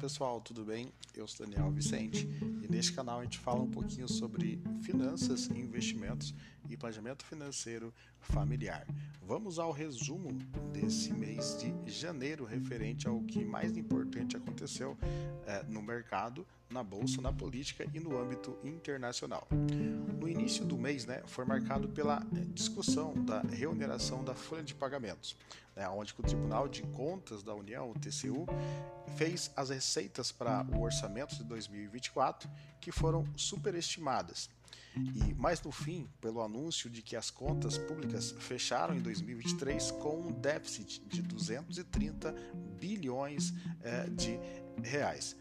pessoal, tudo bem? Eu sou Daniel Vicente e neste canal a gente fala um pouquinho sobre finanças, investimentos e planejamento financeiro familiar. Vamos ao resumo desse mês de janeiro referente ao que mais importante aconteceu é, no mercado, na bolsa, na política e no âmbito internacional. No início do mês, né, foi marcado pela eh, discussão da reoneração da folha de pagamentos, né, onde o Tribunal de Contas da União, o TCU, fez as receitas para o orçamento de 2024 que foram superestimadas. E mais no fim, pelo anúncio de que as contas públicas fecharam em 2023 com um déficit de 230 bilhões eh, de reais.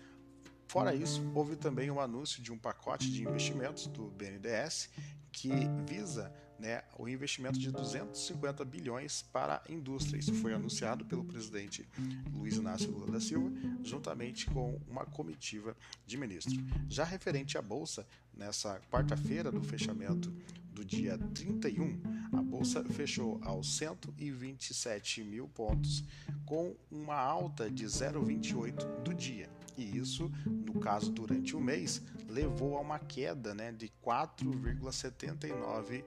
Fora isso, houve também um anúncio de um pacote de investimentos do BNDES que visa né, o investimento de 250 bilhões para a indústria. Isso foi anunciado pelo presidente Luiz Inácio Lula da Silva, juntamente com uma comitiva de ministros. Já referente à Bolsa, nessa quarta-feira do fechamento do dia 31, a Bolsa fechou aos 127 mil pontos, com uma alta de 0,28 do dia e isso, no caso durante o mês, levou a uma queda né, de 4,79%.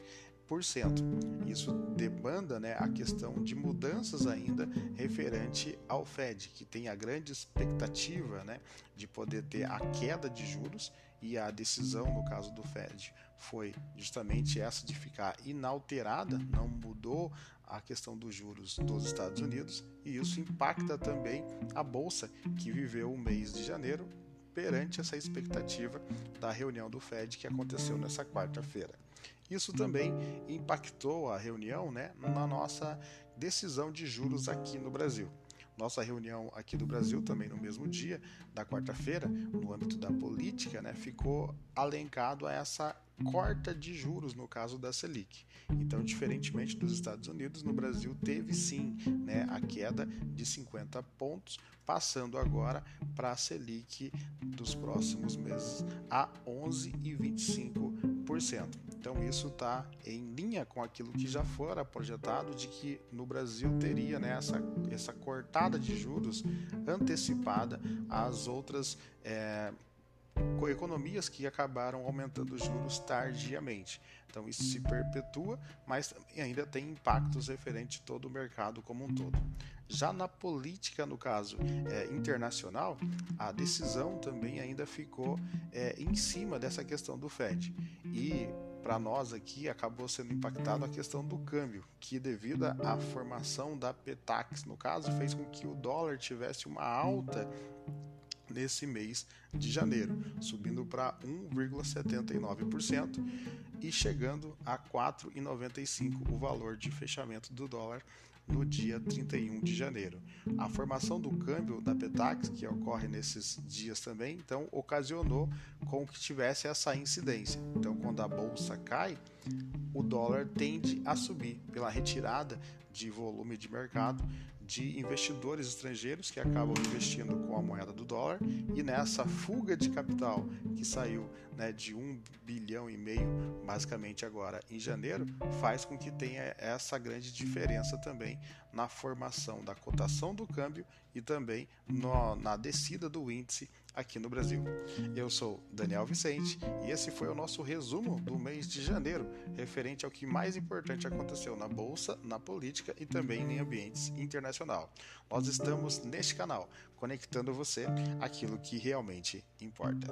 Isso demanda né, a questão de mudanças ainda referente ao Fed, que tem a grande expectativa né, de poder ter a queda de juros e a decisão, no caso do Fed, foi justamente essa de ficar inalterada, não mudou a questão dos juros dos Estados Unidos e isso impacta também a bolsa que viveu o mês de janeiro perante essa expectativa da reunião do Fed que aconteceu nessa quarta-feira. Isso também impactou a reunião né, na nossa decisão de juros aqui no Brasil. Nossa reunião aqui do Brasil, também no mesmo dia, da quarta-feira, no âmbito da política, né, ficou alencado a essa corta de juros no caso da Selic. Então, diferentemente dos Estados Unidos, no Brasil teve sim né, a queda de 50 pontos, passando agora para a Selic dos próximos meses a 11,25%. Então isso está em linha com aquilo que já fora projetado de que no Brasil teria né, essa, essa cortada de juros antecipada às outras é, economias que acabaram aumentando os juros tardiamente. Então isso se perpetua, mas ainda tem impactos referentes a todo o mercado como um todo. Já na política, no caso é, internacional, a decisão também ainda ficou é, em cima dessa questão do Fed. E para nós aqui acabou sendo impactado a questão do câmbio, que devido à formação da Petax, no caso, fez com que o dólar tivesse uma alta nesse mês de janeiro, subindo para 1,79% e chegando a 4,95 o valor de fechamento do dólar no dia 31 de janeiro. A formação do câmbio da Petax, que ocorre nesses dias também, então ocasionou com que tivesse essa incidência. Quando a bolsa cai, o dólar tende a subir pela retirada de volume de mercado de investidores estrangeiros que acabam investindo com a moeda do dólar e nessa fuga de capital que saiu né, de um bilhão e meio basicamente agora em janeiro faz com que tenha essa grande diferença também na formação da cotação do câmbio e também no, na descida do índice aqui no Brasil. Eu sou Daniel Vicente e esse foi o nosso resumo do mês de janeiro, referente ao que mais importante aconteceu na bolsa, na política e também em ambientes internacional. Nós estamos neste canal, conectando você aquilo que realmente importa.